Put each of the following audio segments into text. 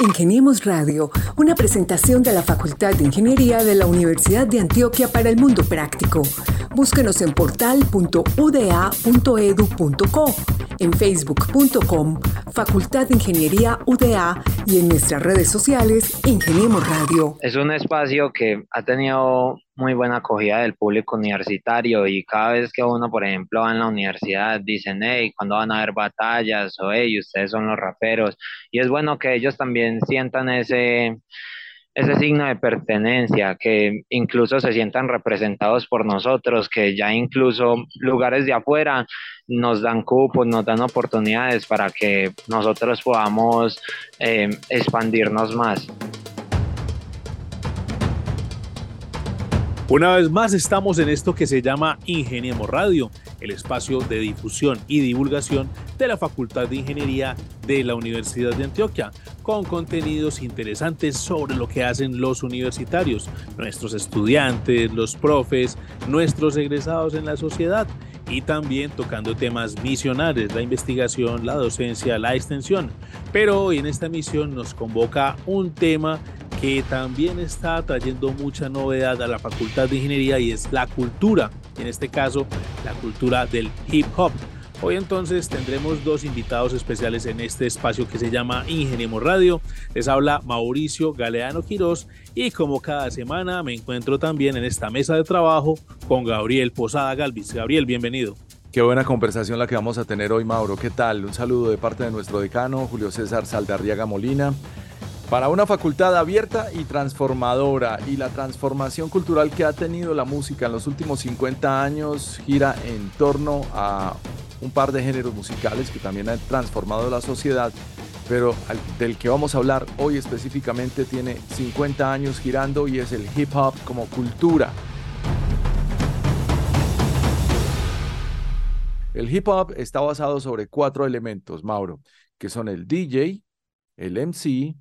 Ingeniemos Radio, una presentación de la Facultad de Ingeniería de la Universidad de Antioquia para el Mundo Práctico. Búsquenos en portal.uda.edu.co, en facebook.com, Facultad de Ingeniería UDA y en nuestras redes sociales, Ingeniemos Radio. Es un espacio que ha tenido muy buena acogida del público universitario y cada vez que uno, por ejemplo, va en la universidad, dicen, hey, cuando van a haber batallas? O hey, ustedes son los raperos. Y es bueno que ellos también sientan ese, ese signo de pertenencia, que incluso se sientan representados por nosotros, que ya incluso lugares de afuera nos dan cupos, nos dan oportunidades para que nosotros podamos eh, expandirnos más. Una vez más estamos en esto que se llama Ingeniemos Radio, el espacio de difusión y divulgación de la Facultad de Ingeniería de la Universidad de Antioquia, con contenidos interesantes sobre lo que hacen los universitarios, nuestros estudiantes, los profes, nuestros egresados en la sociedad y también tocando temas misionales, la investigación, la docencia, la extensión. Pero hoy en esta misión nos convoca un tema que también está trayendo mucha novedad a la Facultad de Ingeniería y es la cultura, en este caso la cultura del hip hop. Hoy entonces tendremos dos invitados especiales en este espacio que se llama Ingeniemos Radio. Les habla Mauricio Galeano Quirós y como cada semana me encuentro también en esta mesa de trabajo con Gabriel Posada Galvis. Gabriel, bienvenido. Qué buena conversación la que vamos a tener hoy, Mauro. ¿Qué tal? Un saludo de parte de nuestro decano, Julio César Saldarriaga Molina para una facultad abierta y transformadora. Y la transformación cultural que ha tenido la música en los últimos 50 años gira en torno a un par de géneros musicales que también han transformado la sociedad, pero del que vamos a hablar hoy específicamente tiene 50 años girando y es el hip hop como cultura. El hip hop está basado sobre cuatro elementos, Mauro, que son el DJ, el MC,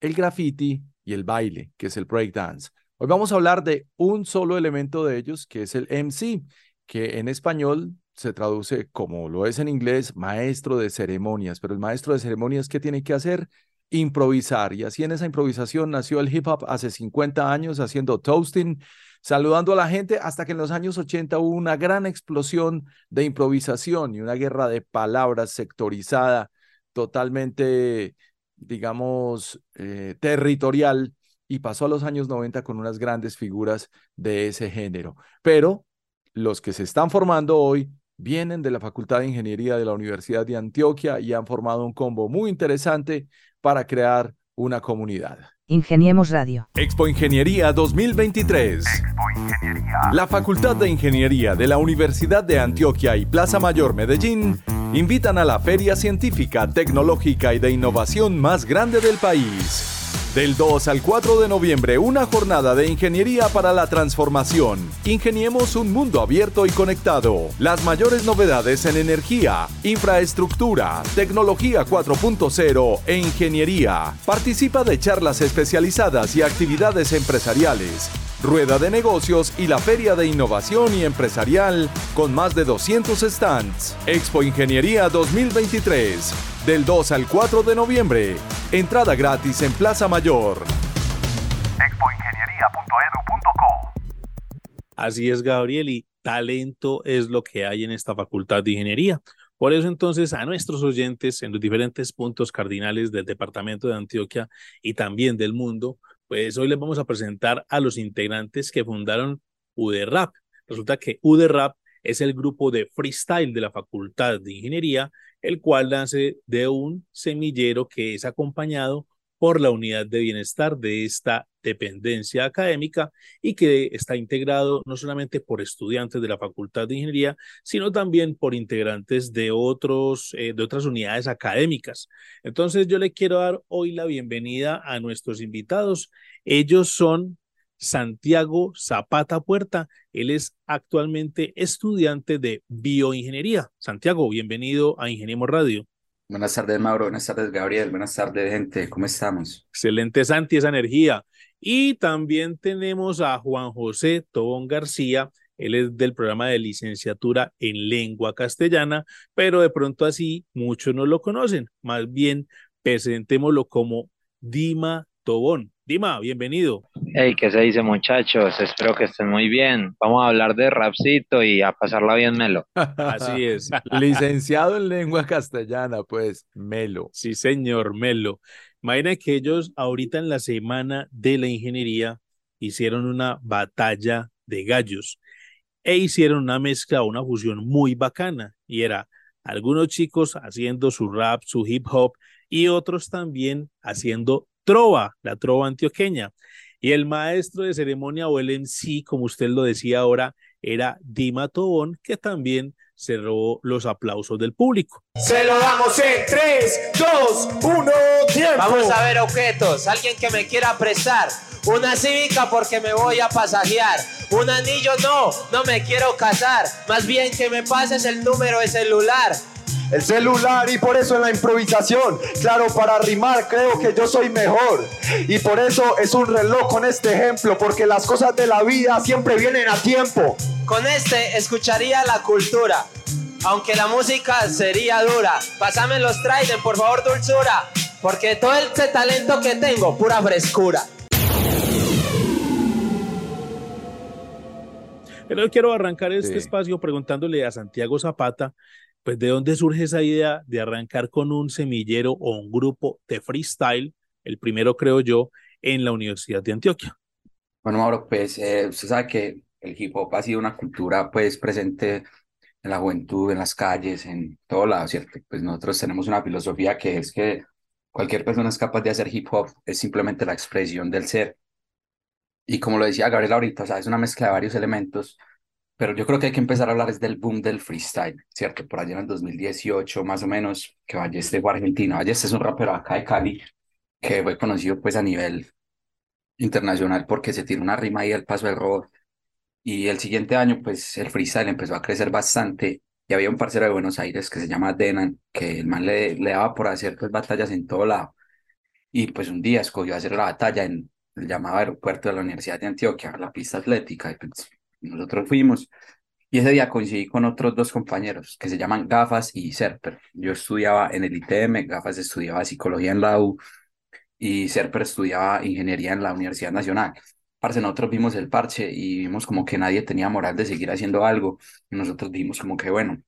el graffiti y el baile, que es el breakdance. Hoy vamos a hablar de un solo elemento de ellos, que es el MC, que en español se traduce como lo es en inglés, maestro de ceremonias. Pero el maestro de ceremonias, ¿qué tiene que hacer? Improvisar. Y así en esa improvisación nació el hip hop hace 50 años haciendo toasting, saludando a la gente, hasta que en los años 80 hubo una gran explosión de improvisación y una guerra de palabras sectorizada, totalmente digamos, eh, territorial y pasó a los años 90 con unas grandes figuras de ese género. Pero los que se están formando hoy vienen de la Facultad de Ingeniería de la Universidad de Antioquia y han formado un combo muy interesante para crear una comunidad. Ingeniemos Radio. Expo Ingeniería 2023. Expo Ingeniería. La Facultad de Ingeniería de la Universidad de Antioquia y Plaza Mayor Medellín invitan a la feria científica, tecnológica y de innovación más grande del país. Del 2 al 4 de noviembre, una jornada de ingeniería para la transformación. Ingeniemos un mundo abierto y conectado. Las mayores novedades en energía, infraestructura, tecnología 4.0 e ingeniería. Participa de charlas especializadas y actividades empresariales. Rueda de negocios y la Feria de Innovación y Empresarial con más de 200 stands. Expo Ingeniería 2023 del 2 al 4 de noviembre. Entrada gratis en Plaza Mayor. expoingeniería.edu.co Así es, Gabriel, y talento es lo que hay en esta facultad de ingeniería. Por eso entonces a nuestros oyentes en los diferentes puntos cardinales del departamento de Antioquia y también del mundo, pues hoy les vamos a presentar a los integrantes que fundaron UDRAP. Resulta que UDRAP es el grupo de freestyle de la Facultad de Ingeniería el cual nace de un semillero que es acompañado por la unidad de bienestar de esta dependencia académica y que está integrado no solamente por estudiantes de la Facultad de Ingeniería, sino también por integrantes de, otros, eh, de otras unidades académicas. Entonces yo le quiero dar hoy la bienvenida a nuestros invitados. Ellos son Santiago Zapata Puerta. Él es actualmente estudiante de bioingeniería. Santiago, bienvenido a Ingeniemos Radio. Buenas tardes, Mauro. Buenas tardes, Gabriel. Buenas tardes, gente. ¿Cómo estamos? Excelente, Santi, esa energía. Y también tenemos a Juan José Tobón García. Él es del programa de licenciatura en lengua castellana, pero de pronto así muchos no lo conocen. Más bien, presentémoslo como Dima Tobón. Dima, bienvenido. Hey, ¿qué se dice muchachos? Espero que estén muy bien. Vamos a hablar de rapcito y a pasarla bien melo. Así es. Licenciado en lengua castellana, pues, melo. Sí, señor, melo. Imagina que ellos ahorita en la semana de la ingeniería hicieron una batalla de gallos e hicieron una mezcla, una fusión muy bacana y era algunos chicos haciendo su rap, su hip hop y otros también haciendo trova, la trova antioqueña. Y el maestro de ceremonia o el MC, como usted lo decía ahora, era Dima Tobón, que también se robó los aplausos del público. Se lo damos en 3, 2, 1, tiempo. Vamos a ver objetos. Alguien que me quiera prestar. Una cívica porque me voy a pasajear. Un anillo no, no me quiero casar. Más bien que me pases el número de celular el celular y por eso en la improvisación, claro, para rimar creo que yo soy mejor. Y por eso es un reloj con este ejemplo, porque las cosas de la vida siempre vienen a tiempo. Con este escucharía la cultura, aunque la música sería dura. Pásame los Trident, por favor, dulzura, porque todo este talento que tengo, pura frescura. Pero quiero arrancar este espacio preguntándole a Santiago Zapata pues de dónde surge esa idea de arrancar con un semillero o un grupo de freestyle, el primero creo yo, en la Universidad de Antioquia. Bueno, Mauro, pues eh, usted sabe que el hip hop ha sido una cultura pues presente en la juventud, en las calles, en todo lado, ¿cierto? Pues nosotros tenemos una filosofía que es que cualquier persona es capaz de hacer hip hop, es simplemente la expresión del ser. Y como lo decía Gabriel ahorita, o sea, es una mezcla de varios elementos pero yo creo que hay que empezar a hablar es del boom del freestyle, ¿cierto? Por allá en el 2018, más o menos, que Balleste fue argentino. Balleste es un rapero acá de Cali que fue conocido pues a nivel internacional porque se tiró una rima ahí al paso del robot. Y el siguiente año, pues el freestyle empezó a crecer bastante. Y había un parcero de Buenos Aires que se llama Denan, que el man le, le daba por hacer pues batallas en todo lado. Y pues un día escogió hacer la batalla en el llamado aeropuerto de la Universidad de Antioquia, la pista atlética. Y pues nosotros fuimos y ese día coincidí con otros dos compañeros que se llaman Gafas y Serper. Yo estudiaba en el ITM, Gafas estudiaba psicología en la U y Serper estudiaba ingeniería en la Universidad Nacional. Parce, nosotros vimos el parche y vimos como que nadie tenía moral de seguir haciendo algo. Y nosotros vimos como que, bueno,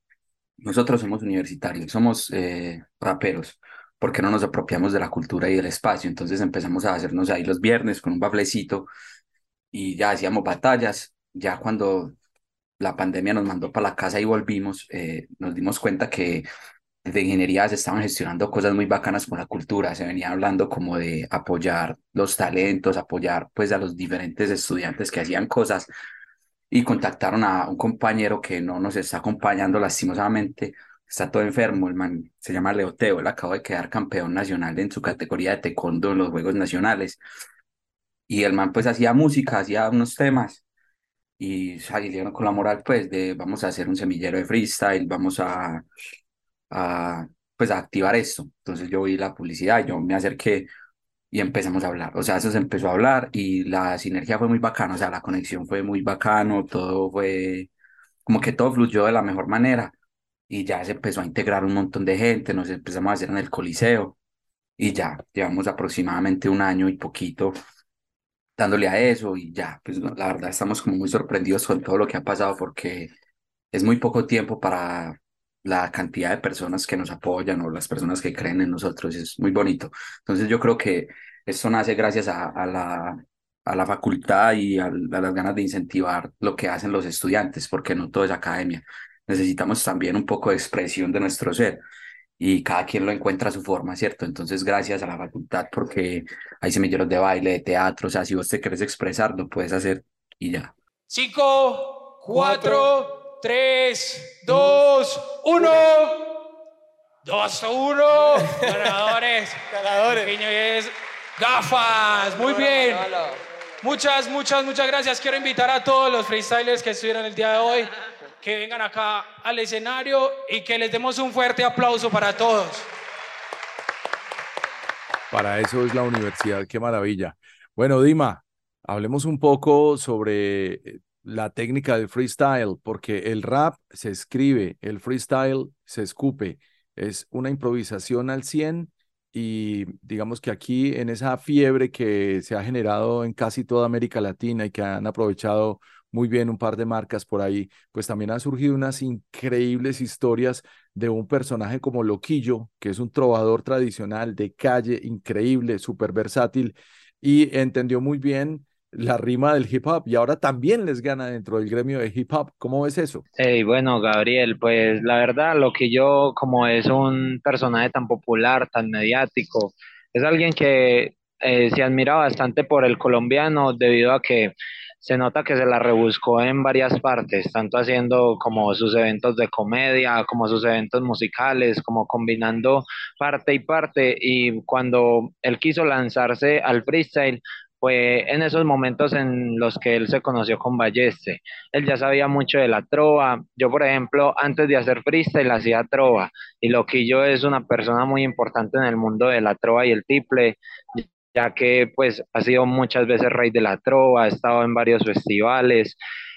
nosotros somos universitarios, somos eh, raperos, porque no nos apropiamos de la cultura y del espacio? Entonces empezamos a hacernos ahí los viernes con un baflecito y ya hacíamos batallas ya cuando la pandemia nos mandó para la casa y volvimos, eh, nos dimos cuenta que de ingeniería se estaban gestionando cosas muy bacanas con la cultura, se venía hablando como de apoyar los talentos, apoyar pues a los diferentes estudiantes que hacían cosas y contactaron a un compañero que no nos está acompañando lastimosamente, está todo enfermo, el man se llama Leoteo, él acaba de quedar campeón nacional en su categoría de taekwondo en los Juegos Nacionales. Y el man pues hacía música, hacía unos temas y salieron con la moral pues de vamos a hacer un semillero de freestyle, vamos a, a pues a activar esto. Entonces yo vi la publicidad, yo me acerqué y empezamos a hablar. O sea, eso se empezó a hablar y la sinergia fue muy bacana, o sea, la conexión fue muy bacano, todo fue como que todo fluyó de la mejor manera y ya se empezó a integrar un montón de gente, nos empezamos a hacer en el Coliseo y ya llevamos aproximadamente un año y poquito dándole a eso y ya, pues la verdad estamos como muy sorprendidos con todo lo que ha pasado porque es muy poco tiempo para la cantidad de personas que nos apoyan o las personas que creen en nosotros, es muy bonito. Entonces yo creo que esto nace gracias a, a la, a la facultad y a, a, las ganas de incentivar lo que hacen los estudiantes, porque no todo es academia. Necesitamos también un poco de expresión de nuestro ser y cada quien lo encuentra a su forma, ¿cierto? Entonces, gracias a la facultad, porque hay semilleros de baile, de teatro, o sea, si vos te quieres expresar, lo puedes hacer y ya. Cinco, cuatro, tres, dos, uno. Dos a uno. Ganadores. Ganadores. Gafas. Muy bien. Muchas, muchas, muchas gracias. Quiero invitar a todos los freestylers que estuvieron el día de hoy que vengan acá al escenario y que les demos un fuerte aplauso para todos. Para eso es la universidad, qué maravilla. Bueno, Dima, hablemos un poco sobre eh, la técnica del freestyle, porque el rap se escribe, el freestyle se escupe, es una improvisación al 100 y digamos que aquí en esa fiebre que se ha generado en casi toda América Latina y que han aprovechado muy bien un par de marcas por ahí, pues también han surgido unas increíbles historias de un personaje como Loquillo, que es un trovador tradicional de calle, increíble, súper versátil y entendió muy bien la rima del hip hop y ahora también les gana dentro del gremio de hip hop. ¿Cómo ves eso? Hey, bueno, Gabriel, pues la verdad, lo que yo, como es un personaje tan popular, tan mediático, es alguien que eh, se admira bastante por el colombiano debido a que se nota que se la rebuscó en varias partes, tanto haciendo como sus eventos de comedia, como sus eventos musicales, como combinando parte y parte. Y cuando él quiso lanzarse al freestyle, fue en esos momentos en los que él se conoció con Balleste. Él ya sabía mucho de la trova. Yo, por ejemplo, antes de hacer freestyle hacía trova. Y Loquillo es una persona muy importante en el mundo de la trova y el tiple ya que pues ha sido muchas veces rey de la trova, ha estado en varios festivales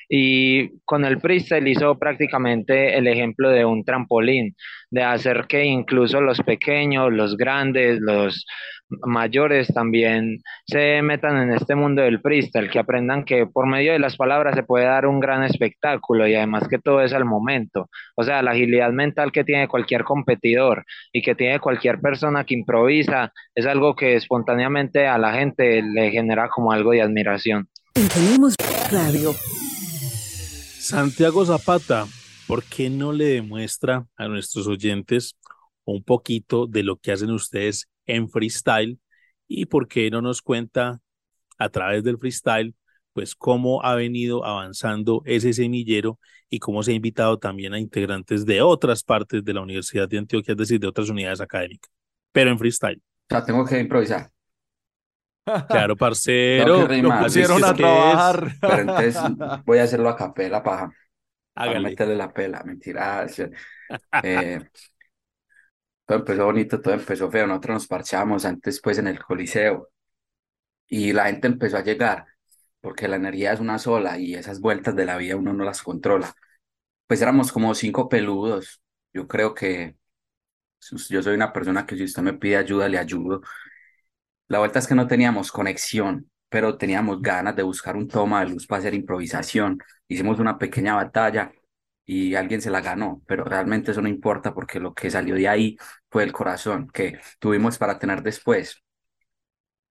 y con el freestyle hizo prácticamente el ejemplo de un trampolín, de hacer que incluso los pequeños, los grandes, los mayores también se metan en este mundo del freestyle, que aprendan que por medio de las palabras se puede dar un gran espectáculo y además que todo es al momento. O sea, la agilidad mental que tiene cualquier competidor y que tiene cualquier persona que improvisa es algo que espontáneamente a la gente le genera como algo de admiración. Radio. Santiago Zapata, ¿por qué no le demuestra a nuestros oyentes un poquito de lo que hacen ustedes en freestyle y por qué no nos cuenta a través del freestyle pues cómo ha venido avanzando ese semillero y cómo se ha invitado también a integrantes de otras partes de la Universidad de Antioquia, es decir, de otras unidades académicas, pero en freestyle. O sea, tengo que improvisar. Claro, parcero. Lo pusieron a trabajar. Pero entonces voy a hacerlo a capela para, para meterle la pela. Mentira. Eh, todo empezó bonito, todo empezó feo. Nosotros nos parchamos antes, pues, en el Coliseo. Y la gente empezó a llegar, porque la energía es una sola y esas vueltas de la vida uno no las controla. Pues éramos como cinco peludos. Yo creo que yo soy una persona que si usted me pide ayuda, le ayudo. La vuelta es que no teníamos conexión, pero teníamos ganas de buscar un toma de luz para hacer improvisación. Hicimos una pequeña batalla y alguien se la ganó, pero realmente eso no importa porque lo que salió de ahí fue el corazón que tuvimos para tener después.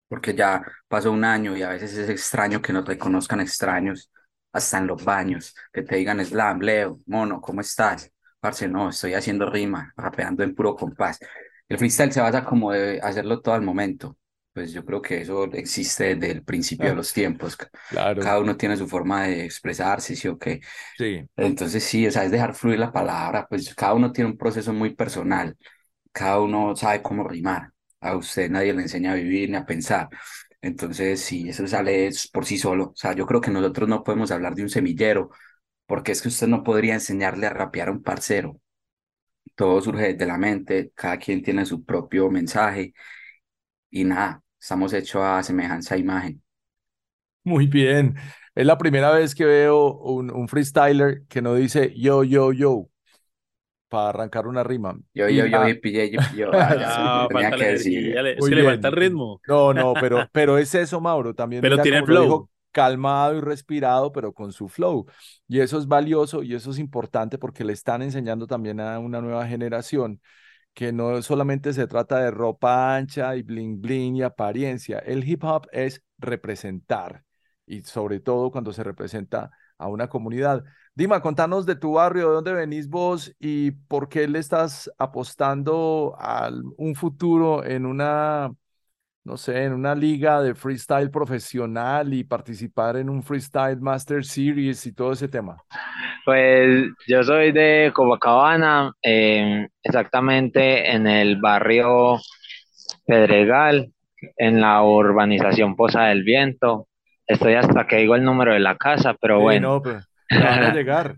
Porque ya pasó un año y a veces es extraño que nos reconozcan extraños, hasta en los baños, que te digan slam, Leo, mono, ¿cómo estás? Parce, no, estoy haciendo rima, rapeando en puro compás. El freestyle se basa como de hacerlo todo al momento pues yo creo que eso existe desde el principio de los tiempos. Claro. Cada uno tiene su forma de expresarse, ¿sí o qué? Sí. Entonces sí, o sea, es dejar fluir la palabra, pues cada uno tiene un proceso muy personal, cada uno sabe cómo rimar, a usted nadie le enseña a vivir ni a pensar. Entonces sí, eso sale por sí solo. O sea, yo creo que nosotros no podemos hablar de un semillero, porque es que usted no podría enseñarle a rapear a un parcero. Todo surge desde la mente, cada quien tiene su propio mensaje y nada, Estamos hechos a semejanza e imagen. Muy bien. Es la primera vez que veo un, un freestyler que no dice yo, yo, yo para arrancar una rima. Yo, yo, yo, yo, pillé, yo, yo. Ah, tenía que decir. Es que le falta el ritmo. No, no, pero, pero es eso, Mauro. También pero tiene flow. calmado y respirado, pero con su flow. Y eso es valioso y eso es importante porque le están enseñando también a una nueva generación que no solamente se trata de ropa ancha y bling bling y apariencia. El hip hop es representar y sobre todo cuando se representa a una comunidad. Dima, contanos de tu barrio, de dónde venís vos y por qué le estás apostando a un futuro en una, no sé, en una liga de freestyle profesional y participar en un freestyle master series y todo ese tema. Pues yo soy de Copacabana, em, exactamente en el barrio Pedregal, en la urbanización Poza del Viento. Estoy hasta que digo el número de la casa, pero bueno. No, van a llegar.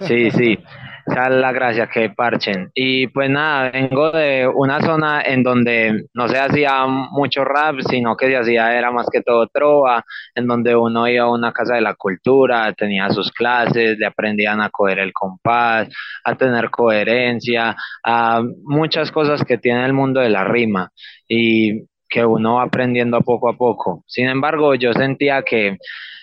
Sí, sí. Es la gracia que parchen. Y pues nada, vengo de una zona en donde no se hacía mucho rap, sino que se hacía era más que todo trova, en donde uno iba a una casa de la cultura, tenía sus clases, le aprendían a coger el compás, a tener coherencia, a muchas cosas que tiene el mundo de la rima y que uno va aprendiendo poco a poco. Sin embargo, yo sentía que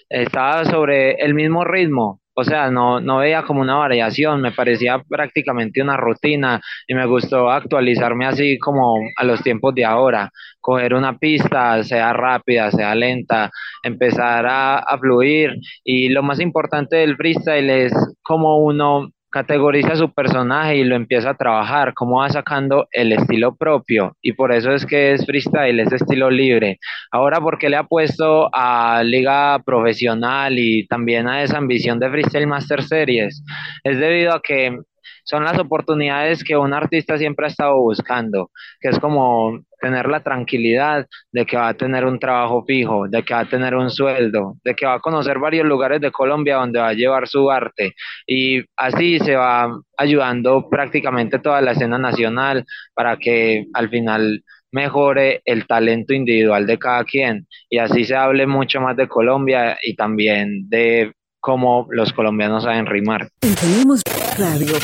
estaba sobre el mismo ritmo, o sea, no, no veía como una variación, me parecía prácticamente una rutina y me gustó actualizarme así como a los tiempos de ahora, coger una pista, sea rápida, sea lenta, empezar a, a fluir. Y lo más importante del freestyle es como uno categoriza su personaje y lo empieza a trabajar, cómo va sacando el estilo propio y por eso es que es freestyle, es estilo libre. Ahora, ¿por qué le ha puesto a liga profesional y también a esa ambición de Freestyle Master Series? Es debido a que son las oportunidades que un artista siempre ha estado buscando, que es como tener la tranquilidad de que va a tener un trabajo fijo, de que va a tener un sueldo, de que va a conocer varios lugares de Colombia donde va a llevar su arte y así se va ayudando prácticamente toda la escena nacional para que al final mejore el talento individual de cada quien y así se hable mucho más de Colombia y también de cómo los colombianos saben rimar. Tenemos radio.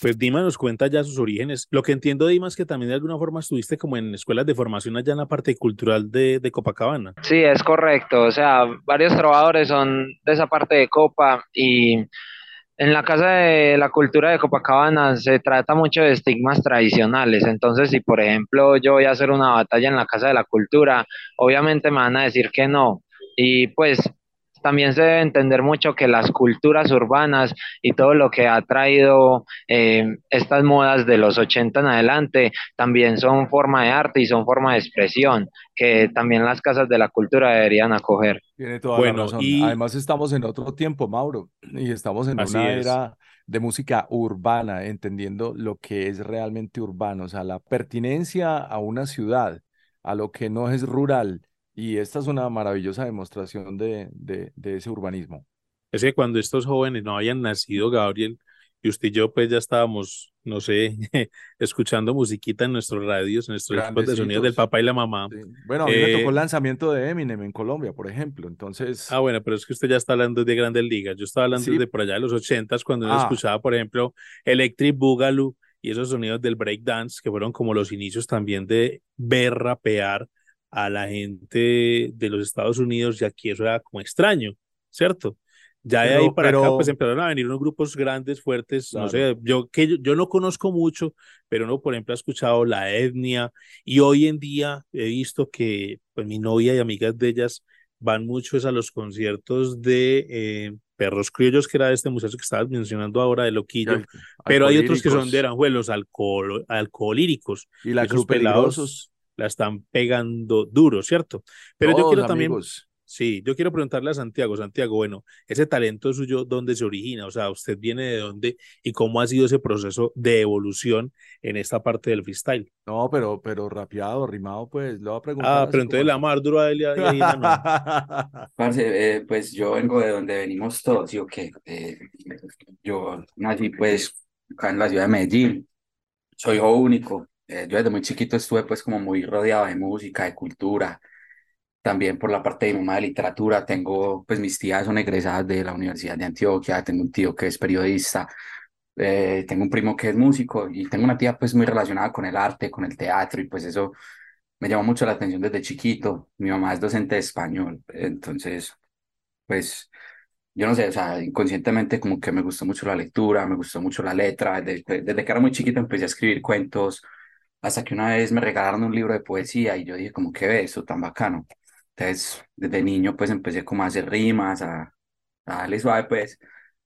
Pues Dima nos cuenta ya sus orígenes. Lo que entiendo, Dima, es que también de alguna forma estuviste como en escuelas de formación allá en la parte cultural de, de Copacabana. Sí, es correcto. O sea, varios trovadores son de esa parte de Copa y en la Casa de la Cultura de Copacabana se trata mucho de estigmas tradicionales. Entonces, si por ejemplo yo voy a hacer una batalla en la Casa de la Cultura, obviamente me van a decir que no. Y pues también se debe entender mucho que las culturas urbanas y todo lo que ha traído eh, estas modas de los 80 en adelante también son forma de arte y son forma de expresión que también las casas de la cultura deberían acoger. Tiene toda la razón. Además estamos en otro tiempo, Mauro, y estamos en una era de música urbana, entendiendo lo que es realmente urbano, o sea, la pertinencia a una ciudad, a lo que no es rural y esta es una maravillosa demostración de, de, de ese urbanismo. Es que cuando estos jóvenes no habían nacido, Gabriel, y usted y yo pues ya estábamos, no sé, escuchando musiquita en nuestros radios, en nuestros equipos de sonido del papá y la mamá. Bueno, a mí me tocó el eh, lanzamiento de Eminem en Colombia, por ejemplo, entonces... Ah, bueno, pero es que usted ya está hablando de grandes ligas, yo estaba hablando de por allá de los ochentas, cuando uno ah. escuchaba, por ejemplo, Electric Boogaloo y esos sonidos del breakdance, que fueron como los inicios también de ver rapear a la gente de los Estados Unidos y aquí eso era como extraño, ¿cierto? Ya de ahí para acá pues empezaron a venir unos grupos grandes, fuertes, no sé, yo que yo, no conozco mucho, pero uno por ejemplo ha escuchado La Etnia y hoy en día he visto que pues mi novia y amigas de ellas van muchos a los conciertos de eh, Perros Criollos, que era este museo que estabas mencionando ahora de Loquillo, pero hay otros que son de Aranjuelos, alcohol, alcoholíricos. Y la Cruz Peligrosos la están pegando duro, ¿cierto? Pero yo quiero también, sí, yo quiero preguntarle a Santiago, Santiago, bueno, ese talento suyo, ¿dónde se origina? O sea, ¿usted viene de dónde y cómo ha sido ese proceso de evolución en esta parte del freestyle? No, pero, pero rapeado, rimado, pues, lo voy a preguntar. Ah, pero entonces la más duro a él y a, Parce, eh, pues yo vengo de donde venimos todos, yo que eh, yo nací pues acá en la ciudad de Medellín, soy hijo único, eh, yo desde muy chiquito estuve pues como muy rodeado de música, de cultura, también por la parte de mi mamá de literatura, tengo pues mis tías son egresadas de la Universidad de Antioquia, tengo un tío que es periodista, eh, tengo un primo que es músico y tengo una tía pues muy relacionada con el arte, con el teatro y pues eso me llamó mucho la atención desde chiquito. Mi mamá es docente de español, entonces pues yo no sé, o sea, inconscientemente como que me gustó mucho la lectura, me gustó mucho la letra, desde, desde que era muy chiquito empecé a escribir cuentos, hasta que una vez me regalaron un libro de poesía y yo dije como, ¿qué ves eso tan bacano? Entonces, desde niño pues empecé como a hacer rimas, a, a darle suave pues,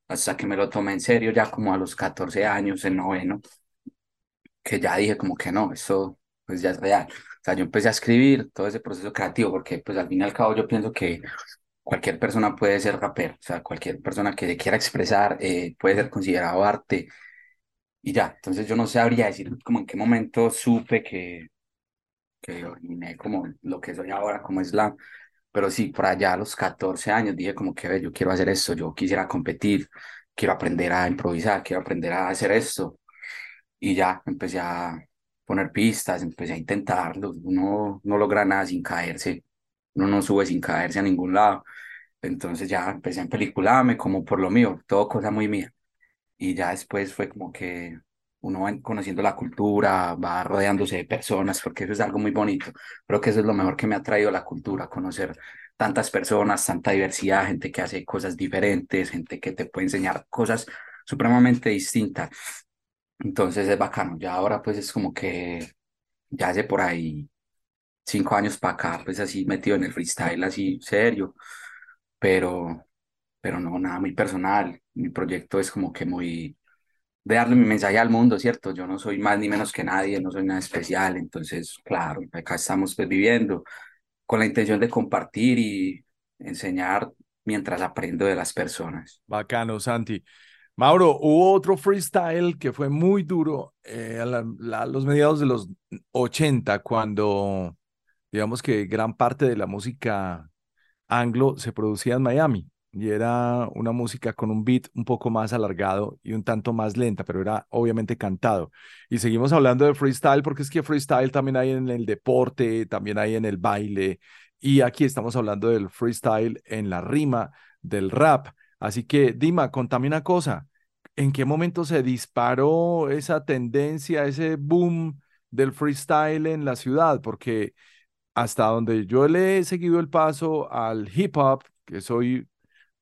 hasta que me lo tomé en serio ya como a los 14 años, en noveno, que ya dije como que no, eso pues ya es real. O sea, yo empecé a escribir todo ese proceso creativo porque pues al fin y al cabo yo pienso que cualquier persona puede ser rapero, o sea, cualquier persona que quiera expresar eh, puede ser considerado arte y ya, entonces yo no sabría decir como en qué momento supe que, que originé como lo que soy ahora como slam, pero sí, por allá a los 14 años dije como que, yo quiero hacer esto, yo quisiera competir, quiero aprender a improvisar, quiero aprender a hacer esto. Y ya empecé a poner pistas, empecé a intentarlo. Uno no logra nada sin caerse, uno no sube sin caerse a ningún lado. Entonces ya empecé a pelicularme como por lo mío, todo cosa muy mía. Y ya después fue como que uno va conociendo la cultura, va rodeándose de personas, porque eso es algo muy bonito. Creo que eso es lo mejor que me ha traído la cultura, conocer tantas personas, tanta diversidad, gente que hace cosas diferentes, gente que te puede enseñar cosas supremamente distintas. Entonces es bacano. Ya ahora pues es como que ya hace por ahí cinco años para acá, pues así metido en el freestyle, así serio, pero, pero no, nada muy personal. Mi proyecto es como que muy de darle mi mensaje al mundo, ¿cierto? Yo no soy más ni menos que nadie, no soy nada especial, entonces, claro, acá estamos pues viviendo con la intención de compartir y enseñar mientras aprendo de las personas. Bacano, Santi. Mauro, hubo otro freestyle que fue muy duro eh, a, los mediados de los 80, cuando digamos que gran parte de la música anglo se producía en Miami y era una música con un beat un poco más alargado y un tanto más lenta, pero era obviamente cantado. Y seguimos hablando de freestyle porque es que freestyle también hay en el deporte, también hay en el baile y aquí estamos hablando del freestyle en la rima, del rap. Así que, Dima, contame una cosa. ¿En qué momento se disparó esa tendencia, ese boom del freestyle en la ciudad? Porque hasta donde yo le he seguido el paso al hip hop, que soy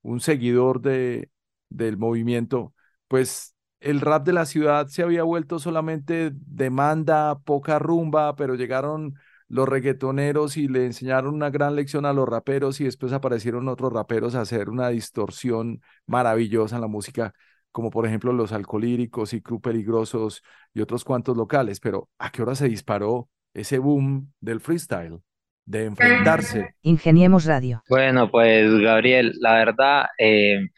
un seguidor de, del movimiento, pues el rap de la ciudad se había vuelto solamente demanda, poca rumba, pero llegaron los reggaetoneros y le enseñaron una gran lección a los raperos y después aparecieron otros raperos a hacer una distorsión maravillosa en la música, como por ejemplo los alcolíricos y Crew Peligrosos y otros cuantos locales. Pero ¿a qué hora se disparó ese boom del freestyle? De enfrentarse. Ingeniemos Radio. Bueno, pues Gabriel, la verdad, eh,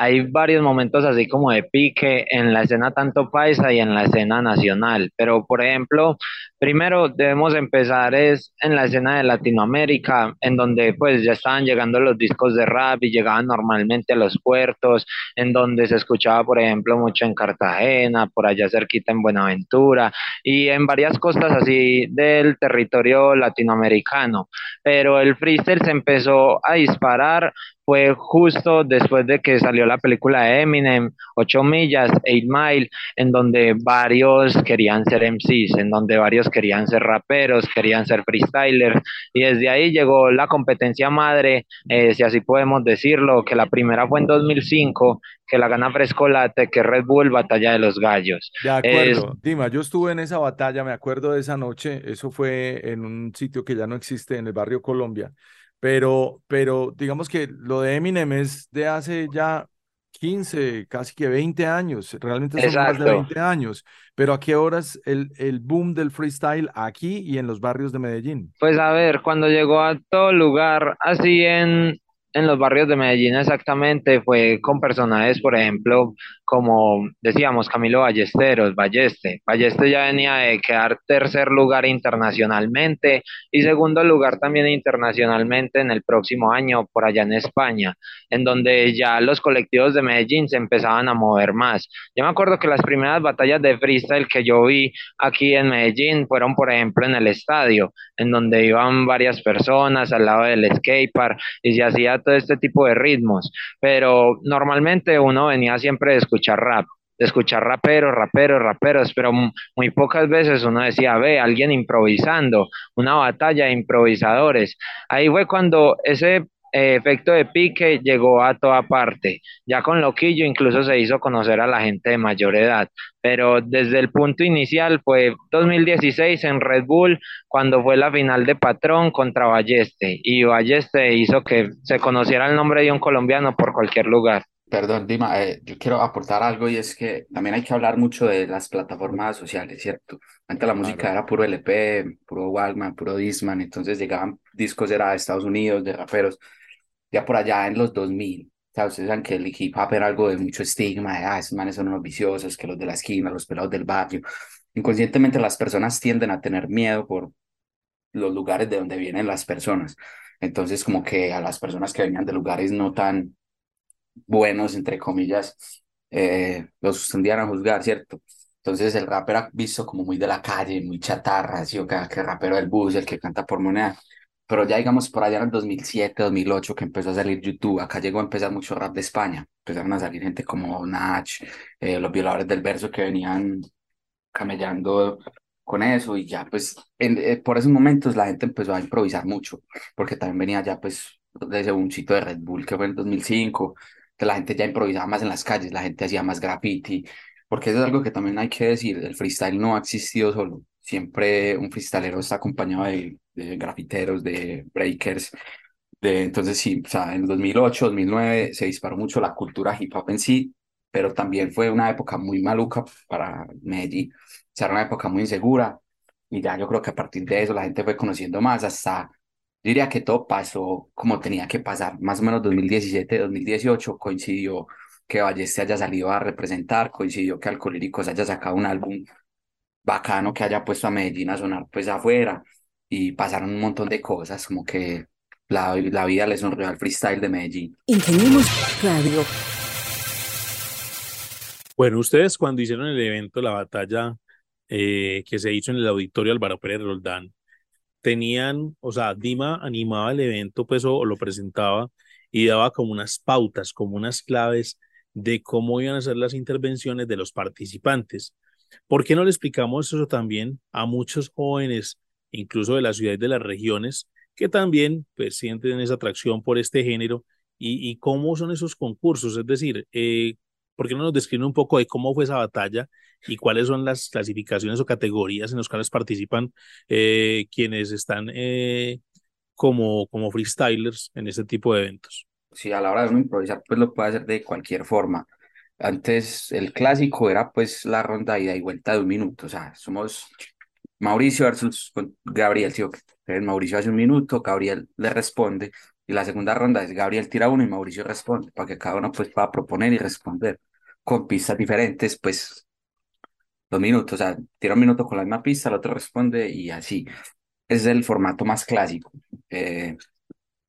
hay varios momentos así como de pique en la escena tanto paisa y en la escena nacional, pero por ejemplo, primero debemos empezar es en la escena de Latinoamérica, en donde pues ya estaban llegando los discos de rap y llegaban normalmente a los puertos, en donde se escuchaba por ejemplo mucho en Cartagena, por allá cerquita en Buenaventura y en varias costas así del territorio latinoamericano, pero el freestyle se empezó a disparar fue justo después de que salió la película de Eminem, 8 millas, 8 Mile, en donde varios querían ser MCs, en donde varios querían ser raperos, querían ser freestylers, y desde ahí llegó la competencia madre, eh, si así podemos decirlo, que la primera fue en 2005, que la gana Frescolate, que Red Bull Batalla de los Gallos. De acuerdo, Dima, yo estuve en esa batalla, me acuerdo de esa noche, eso fue en un sitio que ya no existe en el barrio Colombia, pero, pero digamos que lo de Eminem es de hace ya 15, casi que 20 años, realmente son más de 20 años. Pero ¿a qué horas el, el boom del freestyle aquí y en los barrios de Medellín? Pues a ver, cuando llegó a todo lugar, así en, en los barrios de Medellín exactamente fue con personajes, por ejemplo, como decíamos, Camilo Ballesteros, Balleste. Balleste ya venía de quedar tercer lugar internacionalmente y segundo lugar también internacionalmente en el próximo año por allá en España, en donde ya los colectivos de Medellín se empezaban a mover más. Yo me acuerdo que las primeras batallas de freestyle que yo vi aquí en Medellín fueron, por ejemplo, en el estadio, en donde iban varias personas al lado del skatepark y se hacía todo este tipo de ritmos, pero normalmente uno venía siempre de escuchar rap, de escuchar raperos, raperos, raperos, pero muy pocas veces uno decía, ve, alguien improvisando, una batalla de improvisadores. Ahí fue cuando ese efecto de pique llegó a toda parte. Ya con Loquillo incluso se hizo conocer a la gente de mayor edad, pero desde el punto inicial fue 2016 en Red Bull, cuando fue la final de Patrón contra Balleste, y Balleste hizo que se conociera el nombre de un colombiano por cualquier lugar. Perdón, Dima, eh, yo quiero aportar algo y es que también hay que hablar mucho de las plataformas sociales, ¿cierto? Antes la música era puro LP, puro Walkman, puro Disman, entonces llegaban discos era de Estados Unidos, de raperos, ya por allá en los 2000. ¿sabes? Ustedes saben que el hip hop era algo de mucho estigma, de, ah, esos manes son unos viciosos, que los de la esquina, los pelados del barrio. Inconscientemente las personas tienden a tener miedo por los lugares de donde vienen las personas. Entonces, como que a las personas que venían de lugares no tan buenos, entre comillas, eh, los tendían a juzgar, ¿cierto? Entonces el rap era visto como muy de la calle, muy chatarra, así o que, que rapero del bus, el que canta por moneda. Pero ya digamos por allá en el 2007, 2008 que empezó a salir YouTube, acá llegó a empezar mucho rap de España. Empezaron a salir gente como Nach, eh, los violadores del verso que venían camellando con eso y ya pues en, eh, por esos momentos la gente empezó a improvisar mucho, porque también venía ya pues desde un chito de Red Bull que fue en 2005, que la gente ya improvisaba más en las calles, la gente hacía más graffiti, porque eso es algo que también hay que decir, el freestyle no ha existido solo, siempre un freestylero está acompañado de, de grafiteros, de breakers, de, entonces sí, o sea, en 2008, 2009 se disparó mucho la cultura hip hop en sí, pero también fue una época muy maluca para Medellín, o sea, era una época muy insegura, y ya yo creo que a partir de eso la gente fue conociendo más hasta, diría que todo pasó como tenía que pasar, más o menos 2017, 2018 coincidió que Balleste haya salido a representar, coincidió que Alcolíricos haya sacado un álbum bacano que haya puesto a Medellín a sonar pues afuera y pasaron un montón de cosas, como que la, la vida le sonrió al freestyle de Medellín. Ingeniemos Radio. Bueno, ustedes cuando hicieron el evento, la batalla eh, que se hizo en el auditorio Álvaro Pérez Roldán, tenían, o sea, Dima animaba el evento pues o lo presentaba y daba como unas pautas, como unas claves de cómo iban a ser las intervenciones de los participantes. ¿Por qué no le explicamos eso también a muchos jóvenes, incluso de las ciudades de las regiones, que también pues, sienten esa atracción por este género y, cómo son esos concursos? Es decir, eh, ¿por qué no nos describen un poco de cómo fue esa batalla y cuáles son las clasificaciones o categorías en las cuales participan eh, quienes están eh, como, como freestylers en este tipo de eventos? si a la hora de uno improvisar, pues lo puede hacer de cualquier forma. Antes el clásico era pues la ronda ida y vuelta de un minuto, o sea, somos Mauricio versus Gabriel, ¿sí? Entonces Mauricio hace un minuto, Gabriel le responde, y la segunda ronda es Gabriel tira uno y Mauricio responde, para que cada uno pues pueda proponer y responder con pistas diferentes, pues dos minutos, o sea, tira un minuto con la misma pista, el otro responde y así. Es el formato más clásico. Eh,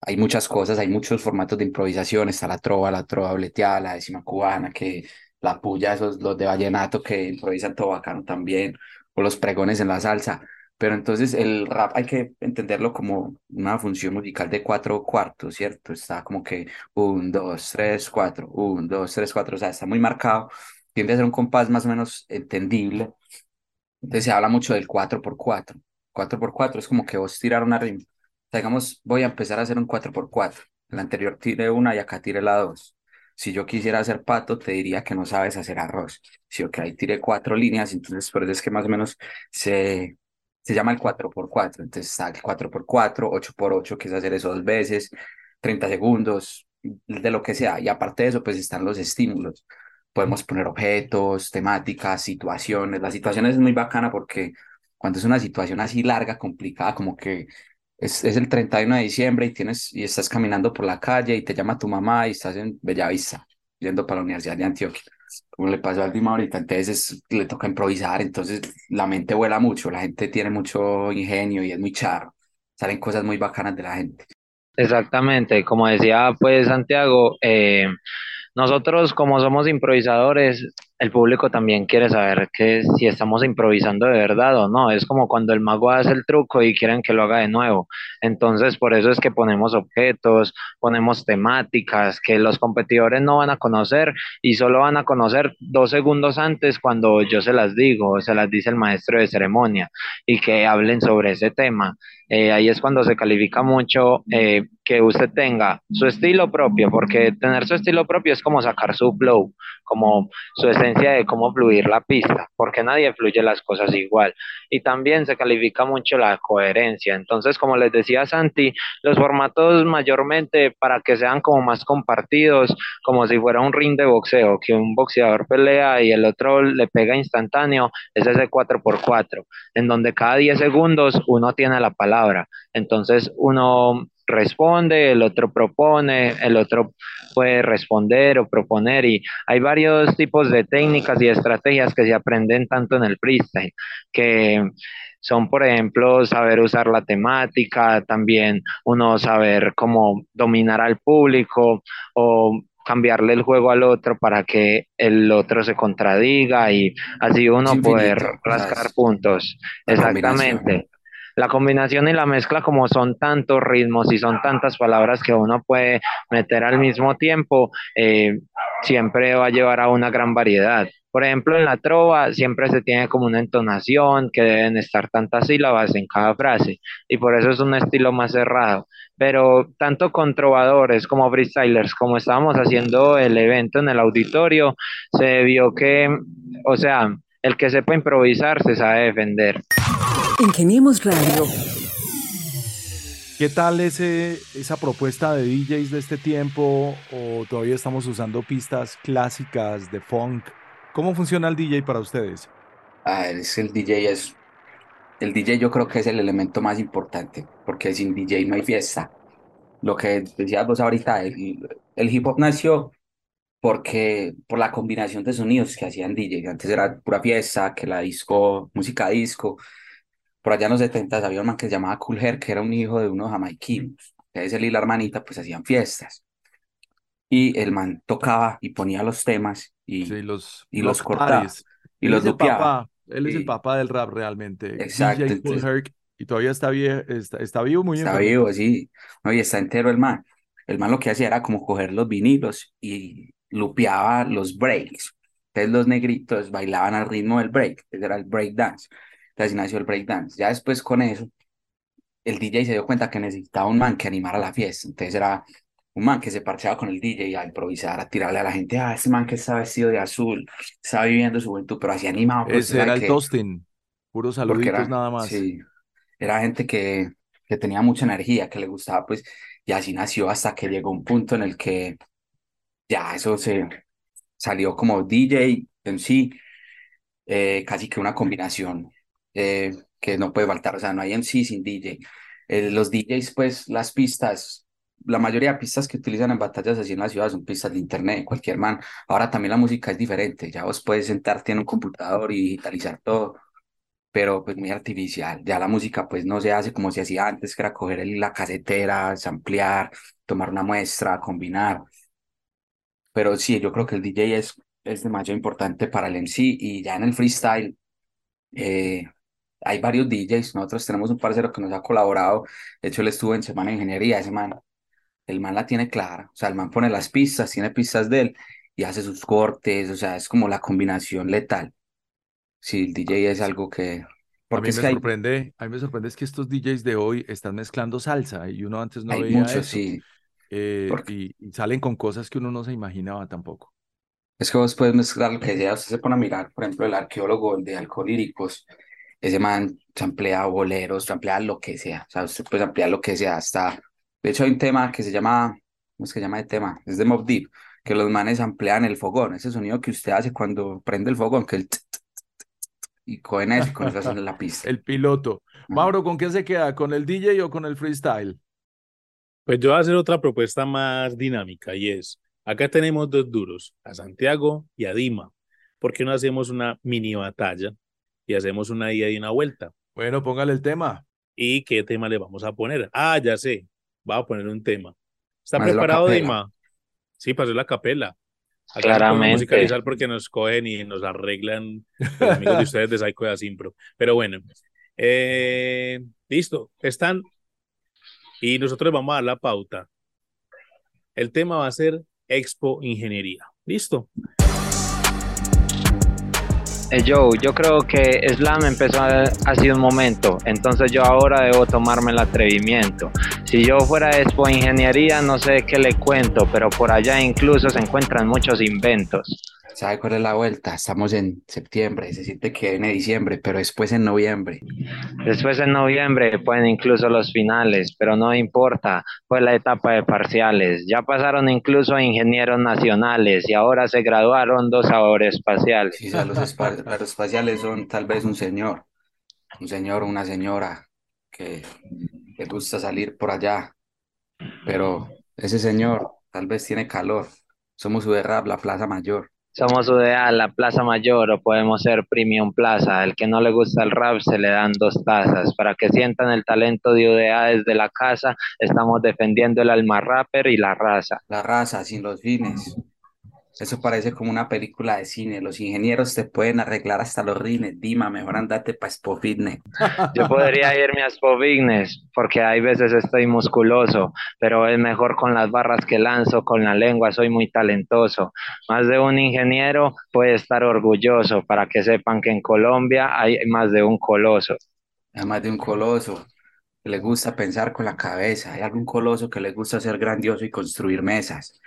hay muchas cosas, hay muchos formatos de improvisación, está la trova, la trova bleteada, la décima cubana, que la puya, esos los de vallenato que improvisan todo bacano también, o los pregones en la salsa. Pero entonces el rap hay que entenderlo como una función musical de cuatro cuartos, ¿cierto? Está como que un, dos, tres, cuatro, un, dos, tres, cuatro, o sea, está muy marcado, tiende a ser un compás más o menos entendible. Entonces se habla mucho del cuatro por cuatro. Cuatro por cuatro es como que vos tirar una rima digamos, voy a empezar a hacer un 4x4. El anterior tiré una y acá tiré la 2. Si yo quisiera hacer pato, te diría que no sabes hacer arroz. Si ok, ahí tiré cuatro líneas, entonces por eso es que más o menos se, se llama el 4x4. Entonces está el 4x4, 8x8, que es hacer eso dos veces, 30 segundos, de lo que sea. Y aparte de eso, pues están los estímulos. Podemos poner objetos, temáticas, situaciones. La situación es muy bacana porque cuando es una situación así larga, complicada, como que es, es, el 31 de diciembre y, tienes, y estás caminando por la calle y te llama tu mamá y estás en Bellavista, yendo para la Universidad de Antioquia, como le pasó al Dima ahorita, entonces le toca improvisar, entonces la mente vuela mucho, la gente tiene mucho ingenio y es muy charro, salen cosas muy bacanas de la gente. Exactamente, como decía pues Santiago, eh, nosotros como somos improvisadores, el público también quiere saber que si estamos improvisando de verdad o no. Es como cuando el mago hace el truco y quieren que lo haga de nuevo. Entonces, por eso es que ponemos objetos, ponemos temáticas que los competidores no van a conocer y solo van a conocer dos segundos antes cuando yo se las digo, se las dice el maestro de ceremonia y que hablen sobre ese tema. Eh, ahí es cuando se califica mucho eh, que usted tenga su estilo propio, porque tener su estilo propio es como sacar su flow, como su esencia de cómo fluir la pista, porque nadie fluye las cosas igual. Y también se califica mucho la coherencia. Entonces, como les decía Santi, los formatos mayormente para que sean como más compartidos, como si fuera un ring de boxeo, que un boxeador pelea y el otro le pega instantáneo, es ese 4x4, en donde cada 10 segundos uno tiene la palabra. Entonces, uno responde, el otro propone, el otro puede responder o proponer. Y hay varios tipos de técnicas y estrategias que se aprenden tanto en el freestyle, que son, por ejemplo, saber usar la temática, también uno saber cómo dominar al público o cambiarle el juego al otro para que el otro se contradiga y así uno poder rascar puntos. Exactamente la combinación y la mezcla como son tantos ritmos y son tantas palabras que uno puede meter al mismo tiempo, eh, siempre va a llevar a una gran variedad. Por ejemplo, en la trova siempre se tiene como una entonación que deben estar tantas sílabas en cada frase y por eso es un estilo más cerrado. Pero tanto con trovadores como freestylers, como estábamos haciendo el evento en el auditorio, se vio que, o sea, el que sepa improvisar se sabe defender. Ingeniemos Radio. ¿Qué tal ese, esa propuesta de DJs de este tiempo o todavía estamos usando pistas clásicas de funk? ¿Cómo funciona el DJ para ustedes? Ah, es el DJ es el DJ yo creo que es el elemento más importante porque sin DJ no hay fiesta. Lo que decías vos ahorita, el, el hip hop nació porque por la combinación de sonidos que hacían DJ. Antes era pura fiesta, que la disco, música disco, por allá en los 70 había un man que se llamaba Cool Herc, que era un hijo de unos jamaiquinos. Entonces él y la hermanita pues hacían fiestas. Y el man tocaba y ponía los temas y, los, y los, cortaba. Y los dupeaba. Él es el papá del rap realmente. Exacto. Herc, y todavía está, está, está vivo muy. Está vivo, sí. No, y está entero el man. El man lo que hacía era como coger los vinilos y lupeaba los breaks. Entonces los negritos bailaban al ritmo del break. Era el break dance así nació el breakdance. Ya después con eso, el DJ se dio cuenta que necesitaba un man que animara la fiesta. Entonces era un man que se parcheaba con el DJ a improvisar, a tirarle a la gente, ah, ese man que está vestido de azul, está viviendo su juventud, pero así animado. Pues, Ese era el toasting, puros saluditos nada más. Sí, era gente que, que tenía mucha energía, que le gustaba, pues, y así nació hasta que llegó un punto en el que ya eso se salió como DJ en sí, eh, casi que una combinación eh, que no puede faltar, o sea, no hay MC sin DJ. Eh, los DJs, pues, las pistas, la mayoría de pistas que utilizan en batallas así en la ciudad son pistas de internet, cualquier man. Ahora también la música es diferente, ya vos puedes sentarte en un computador y digitalizar todo, pero pues muy artificial. Ya la música pues no se hace como se hacía antes, que era coger la casetera, ampliar, tomar una muestra, combinar. Pero sí, yo creo que el DJ es, es demasiado importante para el MC y ya en el freestyle, eh, hay varios DJs, nosotros tenemos un parcero que nos ha colaborado, de hecho él estuvo en Semana de Ingeniería, ese man, el man la tiene clara, o sea, el man pone las pistas, tiene pistas de él y hace sus cortes, o sea, es como la combinación letal. Sí, el DJ es algo que... Porque a mí me sorprende, a mí me sorprende es que estos DJs de hoy están mezclando salsa y uno antes no hay veía muchos, eso. sí. Eh, y, y salen con cosas que uno no se imaginaba tampoco. Es que vos puedes mezclar lo que sea, usted se pone a mirar, por ejemplo, el arqueólogo de Alcolíricos, ese man se amplía boleros, se amplía lo que sea, o sea, usted puede ampliar lo que sea hasta, de hecho hay un tema que se llama, ¿cómo es que se llama el tema? Es de Mob Deep, que los manes amplían el fogón, ese sonido que usted hace cuando prende el fogón, que el y cogen eso con eso hacen la pista. el piloto. Mauro, ¿con qué se queda? ¿Con el DJ o con el freestyle? Pues yo voy a hacer otra propuesta más dinámica y es, acá tenemos dos duros, a Santiago y a Dima. ¿Por qué no hacemos una mini batalla y hacemos una ida y una vuelta. Bueno, póngale el tema. ¿Y qué tema le vamos a poner? Ah, ya sé, va a poner un tema. ¿Está preparado, Dima? Sí, pasó la capela. Acá Claramente. musicalizar porque nos cogen y nos arreglan los amigos de ustedes de Psycho de Asimpro. Pero bueno, eh, listo, están. Y nosotros vamos a dar la pauta. El tema va a ser Expo Ingeniería. ¿Listo? Eh, Joe, yo creo que Slam empezó hace un momento, entonces yo ahora debo tomarme el atrevimiento. Si yo fuera de Ingeniería, no sé qué le cuento, pero por allá incluso se encuentran muchos inventos. ¿Sabe cuál es la vuelta? Estamos en septiembre, se siente que viene diciembre, pero después en noviembre. Después en noviembre pueden incluso los finales, pero no importa, fue la etapa de parciales. Ya pasaron incluso a ingenieros nacionales y ahora se graduaron dos aeroespaciales. Sí, los aeroespaciales son tal vez un señor, un señor o una señora que le gusta salir por allá pero ese señor tal vez tiene calor. Somos UDRAP, la Plaza Mayor. Somos UDA, la Plaza Mayor, o podemos ser Premium Plaza. El que no le gusta el rap se le dan dos tazas. Para que sientan el talento de UDA desde la casa, estamos defendiendo el alma rapper y la raza. La raza, sin los fines. Eso parece como una película de cine. Los ingenieros te pueden arreglar hasta los rines. Dima, mejor andate para Expo Fitness. Yo podría irme a Expo Fitness porque hay veces estoy musculoso, pero es mejor con las barras que lanzo, con la lengua, soy muy talentoso. Más de un ingeniero puede estar orgulloso para que sepan que en Colombia hay más de un coloso. Hay más de un coloso que le gusta pensar con la cabeza. Hay algún coloso que le gusta ser grandioso y construir mesas.